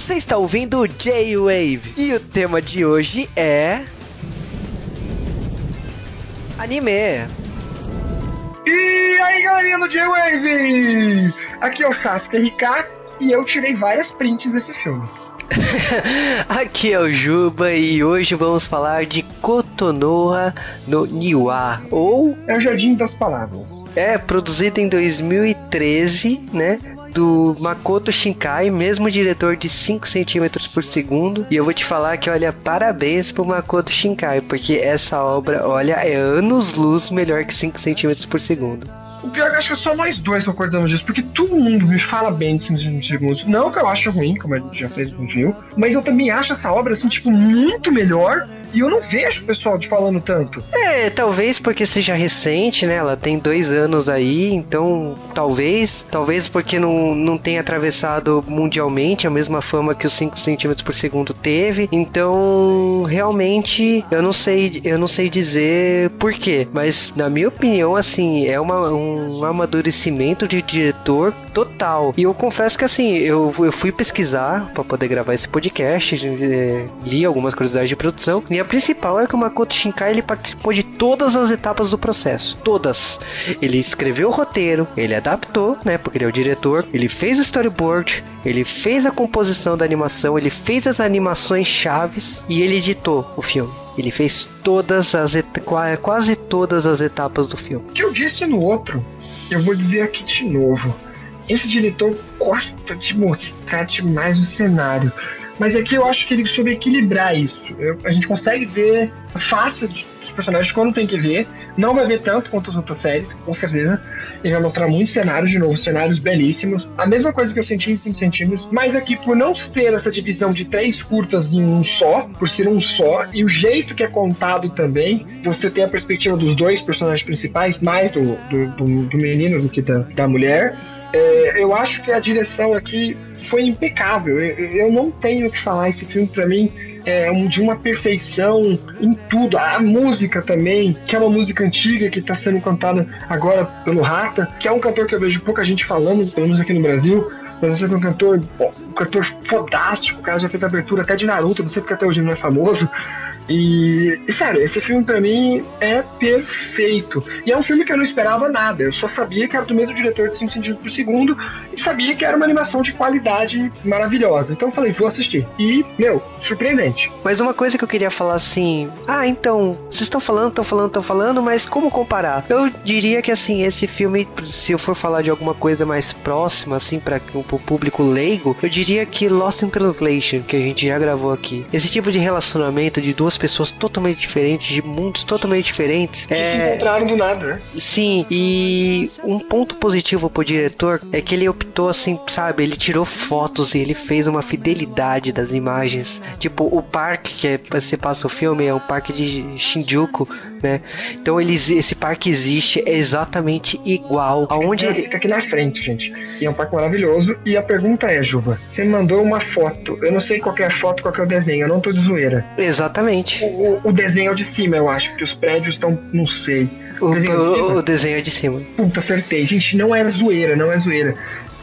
Você está ouvindo J-Wave e o tema de hoje é. Anime. E aí galerinha do J-Wave! Aqui é o Sasuke RK e eu tirei várias prints desse filme. Aqui é o Juba e hoje vamos falar de Kotonoha no Niwa, ou... É o Jardim das Palavras. É, produzido em 2013, né? Do Makoto Shinkai, mesmo diretor de 5 centímetros por segundo. E eu vou te falar que, olha, parabéns pro Makoto Shinkai, porque essa obra, olha, é anos-luz melhor que 5 centímetros por segundo. O pior é que acho que é só nós dois concordamos disso, porque todo mundo me fala bem de 5 segundos. Não que eu acho ruim, como a gente já fez no review, mas eu também acho essa obra, assim, tipo, muito melhor e eu não vejo o pessoal te falando tanto. É, talvez porque seja recente, né? Ela tem dois anos aí, então talvez. Talvez porque não, não tenha atravessado mundialmente a mesma fama que os 5 centímetros por segundo teve. Então, realmente, eu não sei, eu não sei dizer por quê. Mas, na minha opinião, assim, é uma, um amadurecimento de diretor total. E eu confesso que assim, eu, eu fui pesquisar para poder gravar esse podcast, li algumas curiosidades de produção, e a principal é que o Makoto Shinkai ele participou de todas as etapas do processo, todas. Ele escreveu o roteiro, ele adaptou, né, porque ele é o diretor, ele fez o storyboard, ele fez a composição da animação, ele fez as animações chaves e ele editou o filme. Ele fez todas as quase todas as etapas do filme. O que eu disse no outro, eu vou dizer aqui de novo esse diretor gosta de mostrar demais o cenário. Mas aqui eu acho que ele soube equilibrar isso. Eu, a gente consegue ver a face dos personagens quando tem que ver. Não vai ver tanto quanto as outras séries, com certeza. Ele vai mostrar muitos cenários, de novo, cenários belíssimos. A mesma coisa que eu senti em 5 centímetros. Mas aqui, por não ter essa divisão de três curtas em um só, por ser um só, e o jeito que é contado também, você tem a perspectiva dos dois personagens principais, mais do, do, do, do menino do que da, da mulher é, eu acho que a direção aqui foi impecável. Eu, eu não tenho o que falar. Esse filme, para mim, é de uma perfeição em tudo. A música também, que é uma música antiga que está sendo cantada agora pelo Rata, que é um cantor que eu vejo pouca gente falando, pelo menos aqui no Brasil. Mas é um cantor, um cantor fodástico, o cara já fez abertura até de Naruto, não sei porque até hoje não é famoso. E, sério, esse filme para mim é perfeito. E é um filme que eu não esperava nada. Eu só sabia que era do mesmo diretor de 5 centímetros por segundo e sabia que era uma animação de qualidade maravilhosa. Então eu falei, vou assistir. E, meu, surpreendente. Mas uma coisa que eu queria falar assim: ah, então, vocês estão falando, estão falando, estão falando, mas como comparar? Eu diria que assim, esse filme, se eu for falar de alguma coisa mais próxima, assim, para o público leigo, eu diria que Lost in Translation, que a gente já gravou aqui. Esse tipo de relacionamento de duas pessoas totalmente diferentes, de mundos totalmente diferentes. Que é... se encontraram do nada, né? Sim, e um ponto positivo pro diretor é que ele optou assim, sabe, ele tirou fotos e ele fez uma fidelidade das imagens. Tipo, o parque que é, você passa o filme é o parque de Shinjuku, né? Então ele, esse parque existe é exatamente igual aonde ele fica aqui na frente, gente. E é um parque maravilhoso. E a pergunta é, Juba, você me mandou uma foto. Eu não sei qual é a foto, qual é o desenho. Eu não tô de zoeira. Exatamente. O, o desenho é o de cima, eu acho, porque os prédios estão. não sei. O, o, desenho, é o, o desenho é de cima. Puta, acertei. Gente, não é zoeira, não é zoeira.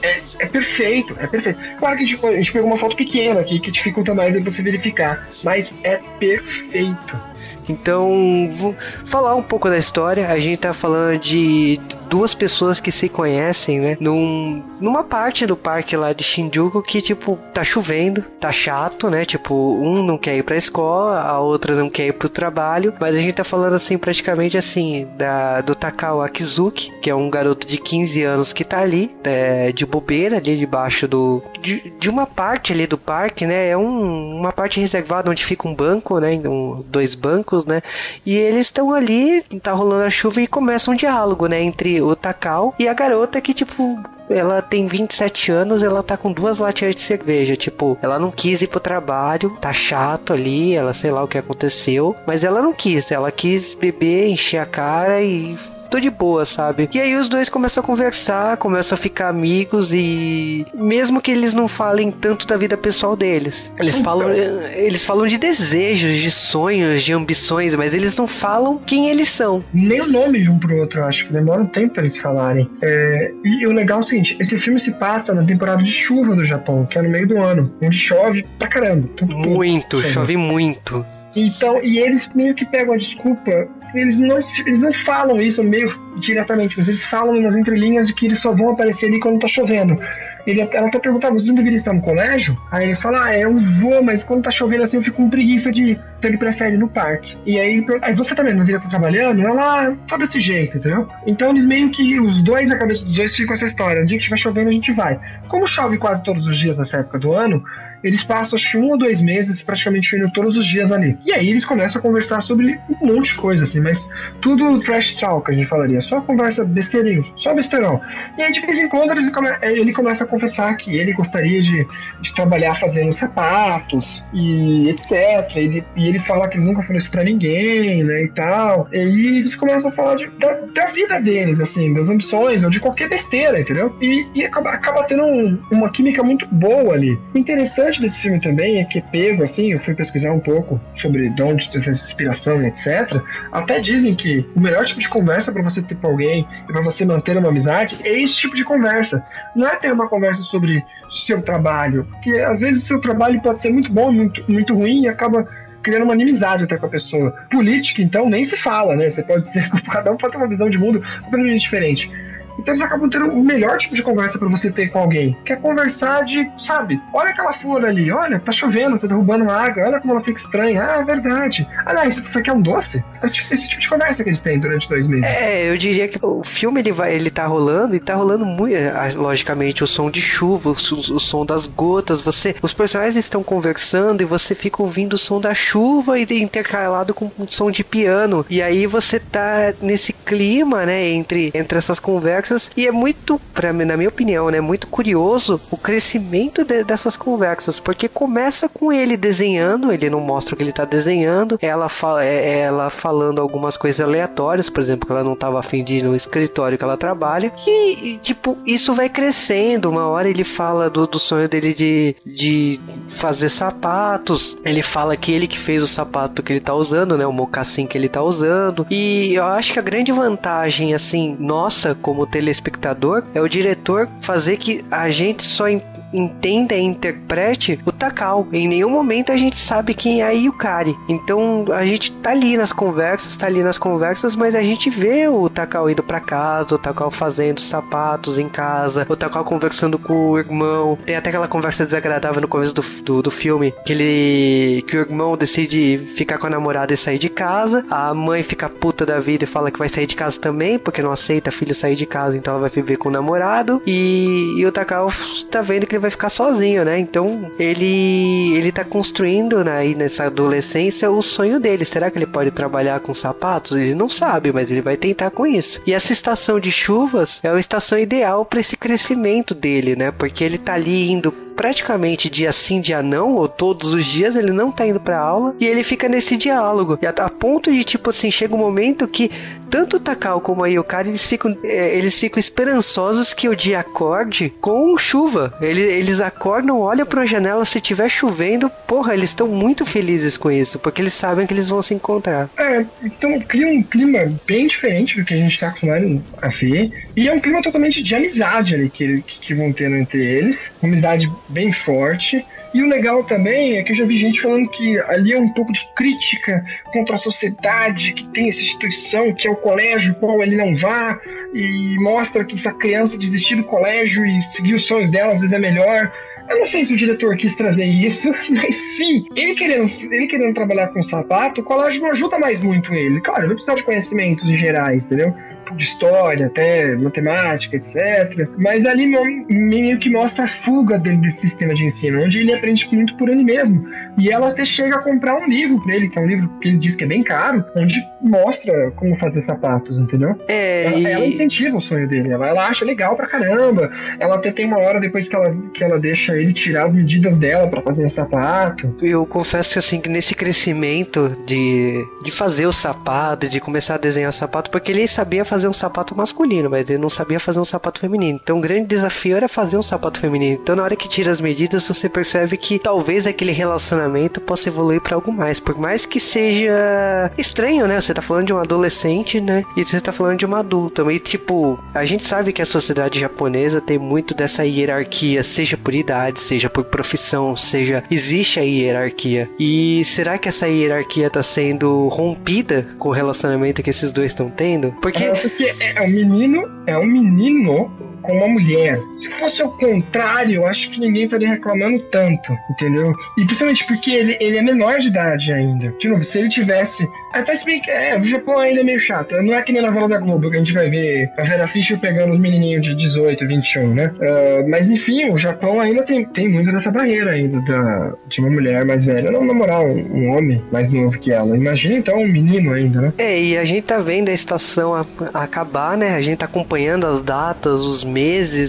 É, é, perfeito, é perfeito. Claro que a gente, a gente pegou uma foto pequena aqui que dificulta mais você verificar, mas é perfeito. Então, vou falar um pouco da história. A gente tá falando de duas pessoas que se conhecem, né? Num, numa parte do parque lá de Shinjuku que, tipo, tá chovendo, tá chato, né? Tipo, um não quer ir pra escola, a outra não quer ir pro trabalho. Mas a gente tá falando, assim, praticamente assim, da, do Takao Akizuki, que é um garoto de 15 anos que tá ali, é, de bobeira, ali debaixo do. De, de, uma parte ali do parque, né? É um, uma parte reservada onde fica um banco, né? Um, dois bancos, né? E eles estão ali, tá rolando a chuva e começa um diálogo, né? Entre o Takao e a garota que, tipo, ela tem 27 anos, ela tá com duas latinhas de cerveja. Tipo, ela não quis ir pro trabalho, tá chato ali, ela sei lá o que aconteceu, mas ela não quis, ela quis beber, encher a cara e tô de boa, sabe? E aí os dois começam a conversar, começam a ficar amigos e mesmo que eles não falem tanto da vida pessoal deles, eles então. falam, eles falam de desejos, de sonhos, de ambições, mas eles não falam quem eles são. Nem o nome de um pro outro, eu acho que demora um tempo pra eles falarem. É, e o legal é o seguinte, esse filme se passa na temporada de chuva do Japão, que é no meio do ano, onde chove pra caramba. Muito, chove muito. Então, e eles meio que pegam a desculpa, eles não, eles não falam isso meio diretamente, mas eles falam nas entrelinhas de que eles só vão aparecer ali quando tá chovendo. Ele, ela até perguntava, você não deveria estar no colégio? Aí ele fala, ah, eu vou, mas quando tá chovendo assim eu fico com preguiça de ir. Então ele prefere no parque. E aí, aí você também não deveria estar trabalhando? Ela, sabe desse jeito, entendeu? Então eles meio que, os dois, na cabeça dos dois, ficam essa história. No dia que estiver chovendo, a gente vai. Como chove quase todos os dias nessa época do ano, eles passam acho que um ou dois meses praticamente indo todos os dias ali. E aí eles começam a conversar sobre um monte de coisa, assim, mas tudo trash talk, a gente falaria. Só conversa besteirinho, só besteirão. E aí de vez em quando come ele começa a confessar que ele gostaria de, de trabalhar fazendo sapatos e etc. E, e, ele fala que ele nunca falou isso pra ninguém, né, e tal. E aí eles começam a falar de, da, da, vida deles, assim, das ambições, ou de qualquer besteira, entendeu? E, e acaba, acaba tendo um, uma química muito boa ali. O interessante interessante desse filme também é que pego, assim, eu fui pesquisar um pouco sobre de onde essa inspiração e etc. Até dizem que o melhor tipo de conversa para você ter com alguém e para você manter uma amizade é esse tipo de conversa. Não é ter uma conversa sobre seu trabalho, porque às vezes seu trabalho pode ser muito bom, muito, muito ruim e acaba criando uma inimizade até com a pessoa. Política, então, nem se fala, né? Você pode ser, cada um pode ter uma visão de mundo completamente diferente. Então eles acabam tendo o melhor tipo de conversa para você ter com alguém, que é conversar de, sabe, olha aquela flor ali, olha, tá chovendo, tá derrubando água, olha como ela fica estranha. Ah, é verdade. Aliás, isso aqui é um doce? É tipo, esse tipo de conversa que eles têm durante dois meses. É, eu diria que o filme ele vai, ele tá rolando e tá rolando muito, é, logicamente, o som de chuva, o, o som das gotas, você, os personagens estão conversando e você fica ouvindo o som da chuva e intercalado com o som de piano. E aí você tá nesse clima, né, entre, entre essas conversas conversas e é muito, pra, na minha opinião, né, muito curioso o crescimento de, dessas conversas, porque começa com ele desenhando, ele não mostra o que ele tá desenhando, ela, fala, é, é ela falando algumas coisas aleatórias, por exemplo, que ela não tava afim de ir no escritório que ela trabalha, e, e tipo, isso vai crescendo, uma hora ele fala do, do sonho dele de, de fazer sapatos, ele fala que ele que fez o sapato que ele tá usando, né, o mocassim que ele tá usando, e eu acho que a grande vantagem, assim, nossa, como telespectador é o diretor fazer que a gente só entenda e interprete o Takao. Em nenhum momento a gente sabe quem é a Yukari. Então a gente tá ali nas conversas, tá ali nas conversas, mas a gente vê o Takao indo para casa, o Takao fazendo sapatos em casa, o Takao conversando com o irmão. Tem até aquela conversa desagradável no começo do, do, do filme que ele que o irmão decide ficar com a namorada e sair de casa. A mãe fica puta da vida e fala que vai sair de casa também, porque não aceita a filha sair de casa, então ela vai viver com o namorado. E, e o Takao tá vendo que ele vai ficar sozinho, né? Então ele ele tá construindo né, aí nessa adolescência o sonho dele. Será que ele pode trabalhar com sapatos? Ele não sabe, mas ele vai tentar com isso. E essa estação de chuvas é uma estação ideal para esse crescimento dele, né? Porque ele tá ali indo praticamente dia sim, dia não, ou todos os dias ele não tá indo pra aula e ele fica nesse diálogo. E a, a ponto de, tipo assim, chega um momento que tanto o Takao como a Yukari, eles ficam, é, eles ficam esperançosos que o dia acorde com chuva. Eles, eles acordam, olham pra janela, se tiver chovendo, porra, eles estão muito felizes com isso, porque eles sabem que eles vão se encontrar. É, então cria um clima bem diferente do que a gente tá acostumado a ver. E é um clima totalmente de amizade ali que, que, vão ter entre eles. Amizade bem forte. E o legal também é que eu já vi gente falando que ali é um pouco de crítica contra a sociedade, que tem essa instituição que é o colégio, qual ele não vá, e mostra que se a criança desistir do colégio e seguir os sonhos dela, às vezes é melhor. Eu não sei se o diretor quis trazer isso, mas sim, ele querendo, ele querendo trabalhar com sapato, o colégio não ajuda mais muito ele. Claro, vai precisar de conhecimentos em gerais, entendeu? De história, até matemática, etc. Mas ali meio que mostra a fuga dele desse sistema de ensino, onde ele aprende muito por ele mesmo. E ela até chega a comprar um livro pra ele, que é um livro que ele diz que é bem caro, onde mostra como fazer sapatos, entendeu? É, ela, e... ela incentiva o sonho dele, ela, ela, acha legal pra caramba. Ela até tem uma hora depois que ela, que ela deixa ele tirar as medidas dela para fazer um sapato. Eu confesso que assim, que nesse crescimento de, de fazer o sapato, de começar a desenhar sapato, porque ele sabia fazer fazer um sapato masculino, mas ele não sabia fazer um sapato feminino. Então o grande desafio era fazer um sapato feminino. Então na hora que tira as medidas, você percebe que talvez aquele relacionamento possa evoluir para algo mais. Por mais que seja estranho, né? Você tá falando de um adolescente, né? E você tá falando de uma adulta. E tipo, a gente sabe que a sociedade japonesa tem muito dessa hierarquia, seja por idade, seja por profissão, seja existe a hierarquia. E será que essa hierarquia tá sendo rompida com o relacionamento que esses dois estão tendo? Porque é, porque é um menino, é um menino com uma mulher. Se fosse o contrário, eu acho que ninguém estaria reclamando tanto, entendeu? E principalmente porque ele, ele é menor de idade ainda. De novo, se ele tivesse. Até se bem que é, o Japão ainda é meio chato. Não é que nem na novela da Globo, que a gente vai ver a Vera Fischer pegando os menininhos de 18, 21, né? Uh, mas enfim, o Japão ainda tem, tem muito dessa barreira ainda da, de uma mulher mais velha não namorar um, homem mais novo que ela. Imagina então um menino ainda, né? É, e a gente tá vendo a estação a, a acabar, né? A gente tá acompanhando as datas, os meses,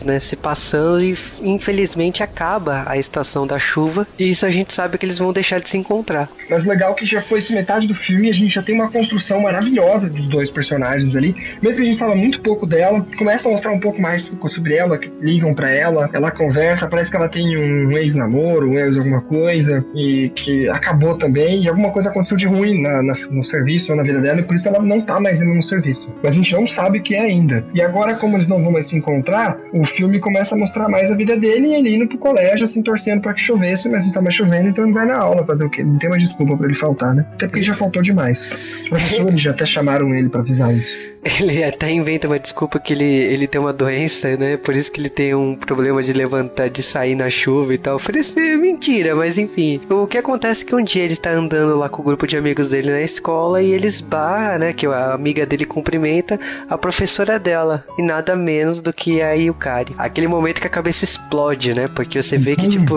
né, se passando e infelizmente acaba a estação da chuva e isso a gente sabe que eles vão deixar de se encontrar. Mas legal que já foi metade do filme e a gente já tem uma construção maravilhosa dos dois personagens ali. Mesmo que a gente fala muito pouco dela, começa a mostrar um pouco mais sobre ela, ligam para ela, ela conversa, parece que ela tem um ex-namoro, um ex alguma coisa e que acabou também e alguma coisa aconteceu de ruim na, na, no serviço ou na vida dela e por isso ela não tá mais indo no serviço. Mas a gente não sabe o que é ainda. E agora como eles não vão mais se encontrar o filme começa a mostrar mais a vida dele e ele indo pro colégio, assim, torcendo para que chovesse, mas não tá mais chovendo, então ele vai na aula fazer o quê? Não tem mais desculpa para ele faltar, né? Até porque já faltou demais. Os professores já até chamaram ele para avisar isso. Ele até inventa uma desculpa que ele, ele tem uma doença, né? Por isso que ele tem um problema de levantar, de sair na chuva e tal. Oferecer é mentira, mas enfim. O que acontece é que um dia ele tá andando lá com o grupo de amigos dele na escola e eles barra, né? Que a amiga dele cumprimenta a professora dela. E nada menos do que a Yukari. Aquele momento que a cabeça explode, né? Porque você vê que, uhum. tipo,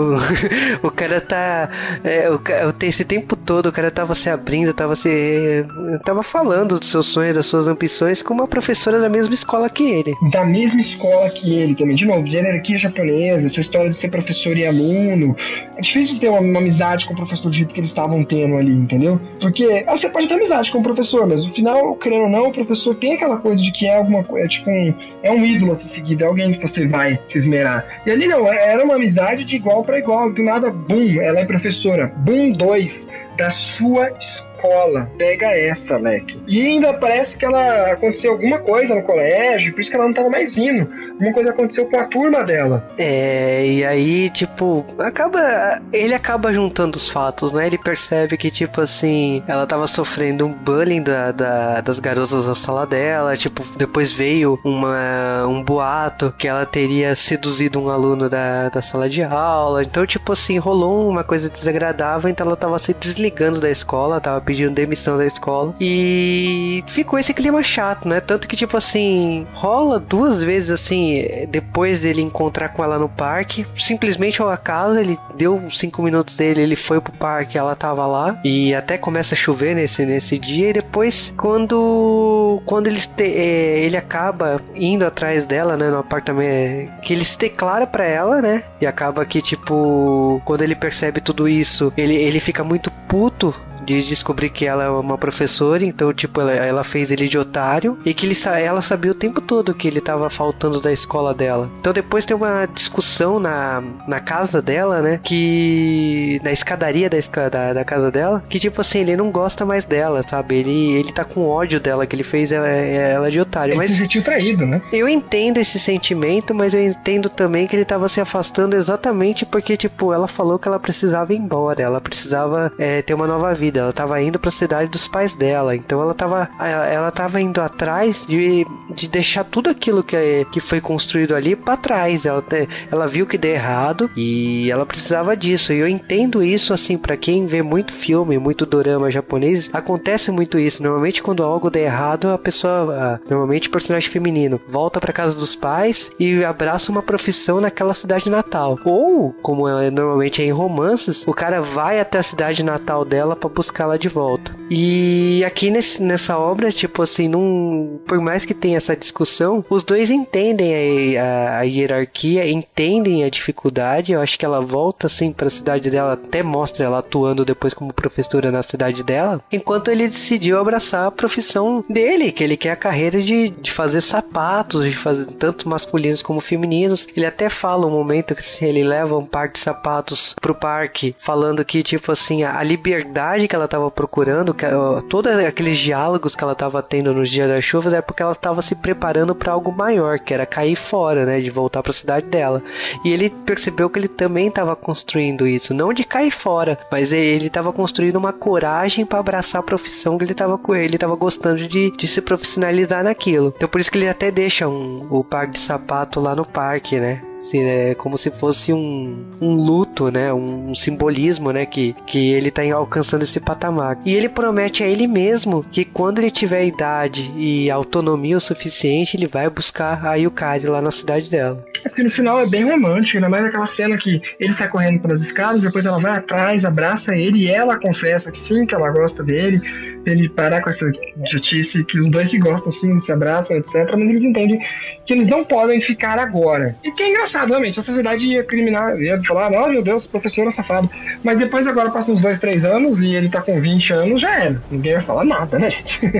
o cara tá. É, o, esse tempo todo o cara tava se abrindo, tava se. tava falando dos seus sonhos, das suas ambições com uma professora da mesma escola que ele. Da mesma escola que ele também. De novo, hierarquia japonesa, essa história de ser professor e aluno. É difícil ter uma, uma amizade com o professor do jeito que eles estavam tendo ali, entendeu? Porque ah, você pode ter amizade com o professor, mas no final, querendo ou não, o professor tem aquela coisa de que é alguma coisa, é tipo um, é um ídolo a ser seguido, é alguém que você vai se esmerar. E ali não, é, era uma amizade de igual para igual. Do nada, boom, ela é professora. Boom 2 da sua escola escola. Pega essa, Leque. E ainda parece que ela aconteceu alguma coisa no colégio, por isso que ela não tava mais indo. Alguma coisa aconteceu com a turma dela. É, e aí, tipo, acaba. Ele acaba juntando os fatos, né? Ele percebe que, tipo assim, ela tava sofrendo um bullying da, da das garotas da sala dela. Tipo, depois veio uma, um boato que ela teria seduzido um aluno da, da sala de aula. Então, tipo assim, rolou uma coisa desagradável, então ela tava se desligando da escola, tava demissão da escola. E ficou esse clima chato, né? Tanto que, tipo assim, rola duas vezes assim, depois dele encontrar com ela no parque. Simplesmente ao acaso, ele deu cinco minutos dele, ele foi pro parque, ela tava lá. E até começa a chover nesse, nesse dia. E depois, quando, quando eles te, é, ele acaba indo atrás dela, né? No apartamento, que ele se declara pra ela, né? E acaba que, tipo, quando ele percebe tudo isso, ele, ele fica muito puto de descobrir que ela é uma professora, então, tipo, ela, ela fez ele de otário e que ele, ela sabia o tempo todo que ele tava faltando da escola dela. Então, depois tem uma discussão na, na casa dela, né? Que. na escadaria da, da, da casa dela, que, tipo assim, ele não gosta mais dela, sabe? Ele, ele tá com ódio dela, que ele fez ela, ela de otário. Ele mas se sentiu traído, né? Eu entendo esse sentimento, mas eu entendo também que ele tava se afastando exatamente porque, tipo, ela falou que ela precisava ir embora, ela precisava é, ter uma nova vida vida, ela estava indo para a cidade dos pais dela. Então ela estava ela tava indo atrás de, de deixar tudo aquilo que, que foi construído ali para trás. Ela, ela viu que deu errado e ela precisava disso. E eu entendo isso assim para quem vê muito filme, muito dorama japonês, acontece muito isso. Normalmente quando algo der errado, a pessoa, normalmente o personagem feminino, volta para casa dos pais e abraça uma profissão naquela cidade natal. Ou, como é, normalmente é em romances, o cara vai até a cidade natal dela para buscá-la de volta. E aqui nesse, nessa obra, tipo assim, não, por mais que tenha essa discussão, os dois entendem a, a, a hierarquia, entendem a dificuldade. Eu acho que ela volta assim para a cidade dela, até mostra ela atuando depois como professora na cidade dela, enquanto ele decidiu abraçar a profissão dele, que ele quer a carreira de, de fazer sapatos, de fazer tanto masculinos como femininos. Ele até fala um momento que ele leva um par de sapatos pro parque, falando que, tipo assim, a, a liberdade que ela tava procurando, que, todos aqueles diálogos que ela tava tendo nos dias das chuvas, é porque ela tava se preparando para algo maior, que era cair fora, né, de voltar para a cidade dela. E ele percebeu que ele também estava construindo isso, não de cair fora, mas ele estava construindo uma coragem para abraçar a profissão que ele estava com ele, estava gostando de, de se profissionalizar naquilo. Então por isso que ele até deixa um, o par de sapato lá no parque, né? Assim, é como se fosse um, um luto, né? Um, um, simbolismo, né? Que, que ele está alcançando esse patamar. E ele promete a ele mesmo que quando ele tiver idade e autonomia o suficiente, ele vai buscar a Yukari lá na cidade dela. É porque no final é bem romântico, ainda mais aquela cena que ele sai correndo pelas escadas, depois ela vai atrás, abraça ele e ela confessa que sim, que ela gosta dele ele parar com essa justiça que os dois se gostam sim, se abraçam, etc. Mas eles entendem que eles não podem ficar agora. E que é engraçado, realmente, a sociedade ia criminar, ia falar, não, meu Deus, professor é safado. Mas depois agora passam uns dois, três anos e ele tá com 20 anos, já era. Ninguém vai falar nada, né, gente?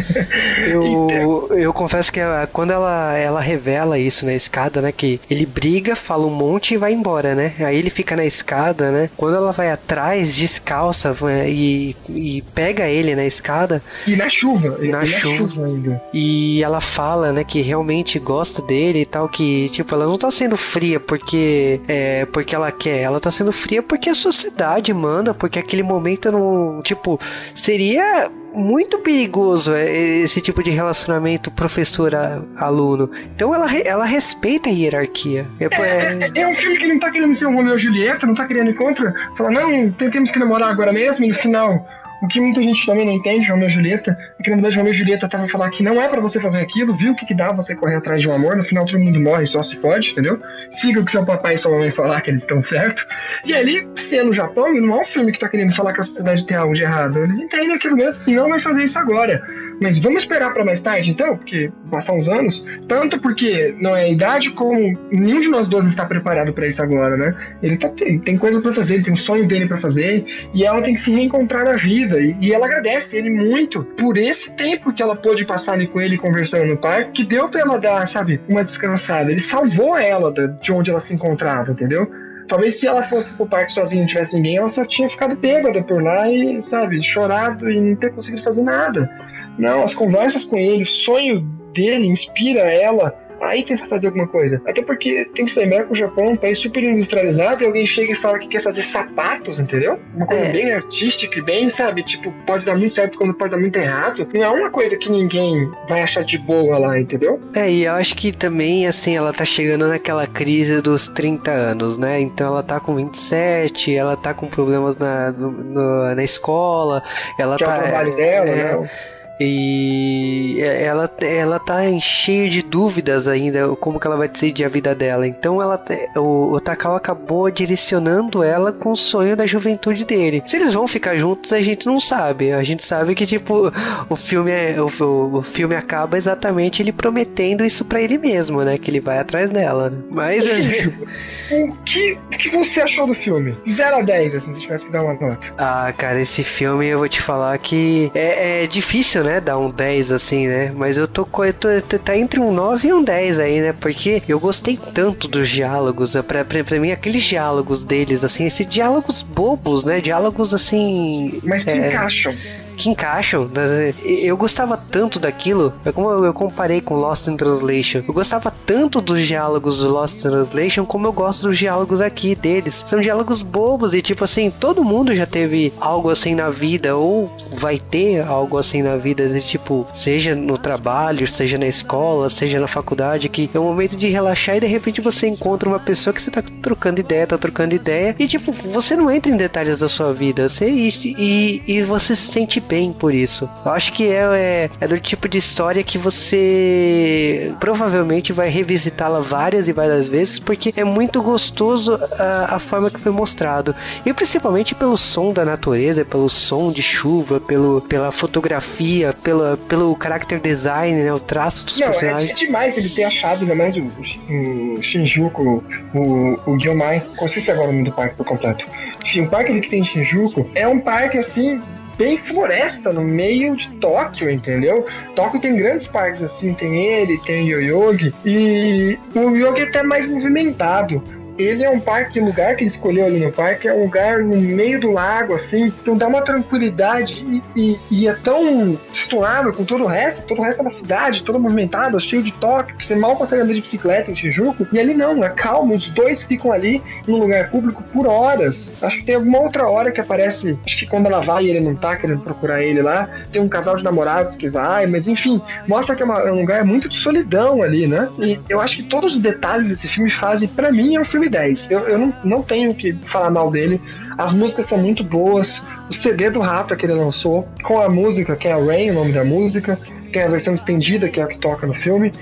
Eu, eu confesso que quando ela, ela revela isso na escada, né, que ele briga, fala um monte e vai embora, né? Aí ele fica na escada, né? Quando ela vai atrás, descalça e, e pega ele na escada, e na chuva. E na, chuva. chuva. ainda. E ela fala, né, que realmente gosta dele e tal, que, tipo, ela não tá sendo fria porque é porque ela quer, ela tá sendo fria porque a sociedade manda, porque aquele momento não, tipo, seria muito perigoso é, esse tipo de relacionamento professor-aluno. Então ela, ela respeita a hierarquia. É, é, é, é, um filme que não tá querendo ser um Romeo e Julieta, não tá querendo encontro. Fala, não, temos que namorar agora mesmo, e no final o que muita gente também não entende, Romeu e Julieta, é que na verdade Romeu e Julieta tava falar que não é para você fazer aquilo, viu o que, que dá você correr atrás de um amor, no final todo mundo morre, só se fode, entendeu? Siga o que seu papai e sua mamãe falar que eles estão certo. E ali, sendo no Japão, não é um filme que tá querendo falar que a sociedade tem algo de errado. Eles entendem aquilo mesmo e não vai fazer isso agora. Mas vamos esperar para mais tarde, então, porque passar uns anos, tanto porque não é a idade, como nenhum de nós dois está preparado para isso agora, né? Ele tá, tem, tem coisa para fazer, ele tem um sonho dele para fazer, e ela tem que se reencontrar na vida. E, e, ela agradece ele muito por esse tempo que ela pôde passar ali com ele conversando no parque, que deu para ela dar, sabe, uma descansada. Ele salvou ela de onde ela se encontrava, entendeu? Talvez se ela fosse pro parque sozinha e não tivesse ninguém, ela só tinha ficado bêbada por lá e, sabe, chorado e não ter conseguido fazer nada. Não, as conversas com ele, o sonho dele inspira ela aí tenta fazer alguma coisa. Até porque tem que se lembrar que o Japão é um país super industrializado e alguém chega e fala que quer fazer sapatos, entendeu? Uma coisa é. bem artística e bem, sabe? Tipo, pode dar muito certo quando pode dar muito errado. Não é uma coisa que ninguém vai achar de boa lá, entendeu? É, e eu acho que também, assim, ela tá chegando naquela crise dos 30 anos, né? Então ela tá com 27, ela tá com problemas na, no, na escola, ela que tá. É o trabalho dela, é, né? E ela, ela tá cheia de dúvidas ainda como que ela vai decidir a vida dela. Então ela, o, o Takao acabou direcionando ela com o sonho da juventude dele. Se eles vão ficar juntos, a gente não sabe. A gente sabe que tipo o filme é, o, o filme acaba exatamente ele prometendo isso para ele mesmo, né? Que ele vai atrás dela. Né? Mas o que, o que você achou do filme? 0 a 10, assim, se tivesse que dar uma nota. Ah, cara, esse filme eu vou te falar que é, é difícil né, dar um 10 assim, né? Mas eu tô, eu tô tá entre um 9 e um 10 aí, né? Porque eu gostei tanto dos diálogos, pra, pra, pra mim aqueles diálogos deles, assim, esses diálogos bobos, né? Diálogos assim. Mas que é... encaixam que encaixam. Né? Eu gostava tanto daquilo, é como eu comparei com Lost in Translation. Eu gostava tanto dos diálogos do Lost in Translation como eu gosto dos diálogos aqui deles. São diálogos bobos e tipo assim, todo mundo já teve algo assim na vida ou vai ter algo assim na vida, de, tipo, seja no trabalho, seja na escola, seja na faculdade, que é um momento de relaxar e de repente você encontra uma pessoa que você tá trocando ideia, tá trocando ideia e tipo, você não entra em detalhes da sua vida, você e, e, e você se sente bem por isso. Eu acho que é, é, é do tipo de história que você provavelmente vai revisitá-la várias e várias vezes, porque é muito gostoso a, a forma que foi mostrado. E principalmente pelo som da natureza, pelo som de chuva, pelo, pela fotografia, pela, pelo character design, né? O traço dos Não, personagens. É, é demais ele ter achado, ainda mais o, o, o Shinjuku, o, o Gyomai. Consiste agora o nome do parque por completo. Enfim, o parque que tem em Shinjuku é um parque assim bem floresta no meio de Tóquio, entendeu? Tóquio tem grandes parques assim, tem ele, tem o Yoyogi, e o Yoyogi é até mais movimentado ele é um parque, o lugar que ele escolheu ali no parque é um lugar no meio do lago, assim, então dá uma tranquilidade e, e, e é tão situado com todo o resto, todo o resto da cidade, todo movimentado, cheio de toque, que você mal consegue andar de bicicleta em Tijuco, e ali não, é calmo, os dois ficam ali num lugar público por horas. Acho que tem alguma outra hora que aparece, acho que quando ela vai e ele não tá querendo procurar ele lá, tem um casal de namorados que vai, mas enfim, mostra que é, uma, é um lugar muito de solidão ali, né? E eu acho que todos os detalhes desse filme fazem, para mim, é um filme 10. Eu, eu não, não tenho que falar mal dele. As músicas são muito boas. O CD do Rata que ele lançou, com a música, que é a Rain, o nome da música, que é a versão estendida, que é a que toca no filme,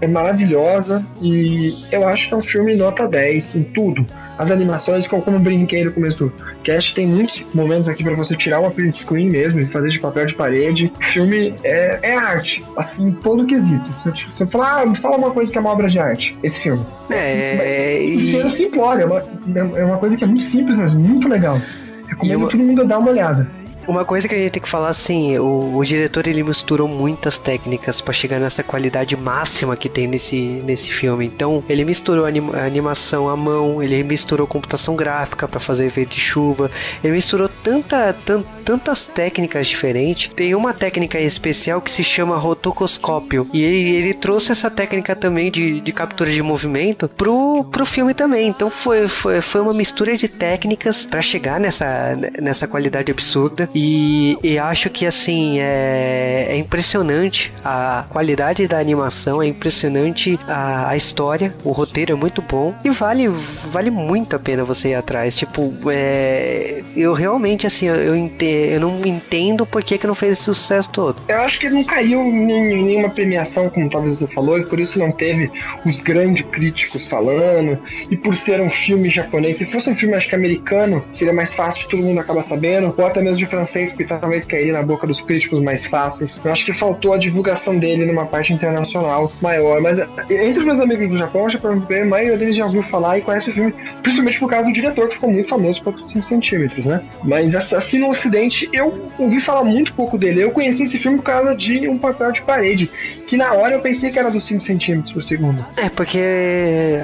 é maravilhosa. E eu acho que é um filme nota 10 em tudo. As animações, como brinquei no começo do cast, tem muitos momentos aqui para você tirar uma print screen mesmo e fazer de papel de parede. O filme é, é arte, assim, todo quesito. Você, você fala, ah, me fala uma coisa que é uma obra de arte, esse filme. É, e... Sendo simplório, é uma, é uma coisa que é muito simples, mas muito legal. Recomendo uma... todo mundo dar uma olhada. Uma coisa que a gente tem que falar assim, o, o diretor ele misturou muitas técnicas para chegar nessa qualidade máxima que tem nesse, nesse filme. Então, ele misturou anima, animação à mão, ele misturou computação gráfica para fazer efeito de chuva, ele misturou tanta, tan, tantas técnicas diferentes. Tem uma técnica especial que se chama rotocoscópio, e ele, ele trouxe essa técnica também de, de captura de movimento pro, pro filme também. Então, foi, foi, foi uma mistura de técnicas para chegar nessa, nessa qualidade absurda. E, e acho que assim é, é, impressionante a qualidade da animação, é impressionante a, a, história, o roteiro é muito bom e vale, vale muito a pena você ir atrás. Tipo, é, eu realmente assim eu, entendo, eu não entendo por que, que não fez esse sucesso todo. Eu acho que não caiu em nenhuma premiação, como talvez você falou, e por isso não teve os grandes críticos falando. E por ser um filme japonês, se fosse um filme acho que americano, seria mais fácil, todo mundo acaba sabendo, ou até mesmo de francês, que talvez cairia na boca dos críticos mais fáceis. Eu acho que faltou a divulgação dele numa parte internacional maior. Mas entre os meus amigos do Japão, já perguntei, a maioria deles já ouviu falar e conhece o filme, principalmente por causa do diretor, que ficou muito famoso por 5 centímetros, né? Mas assim no ocidente, eu ouvi falar muito pouco dele. Eu conheci esse filme por causa de um papel de parede, que na hora eu pensei que era dos 5 centímetros por segundo. É, porque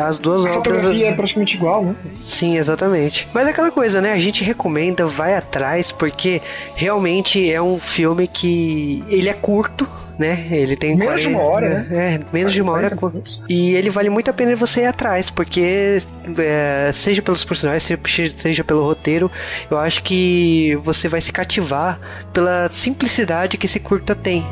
as duas a obras. A fotografia é praticamente igual, né? Sim, exatamente. Mas é aquela coisa, né? A gente recomenda, vai atrás, porque realmente é um filme que ele é curto, né? Ele tem menos 40, de uma hora, né? É, menos de uma hora. E ele vale muito a pena você ir atrás, porque é, seja pelos personagens, seja, seja pelo roteiro, eu acho que você vai se cativar pela simplicidade que esse curta tem.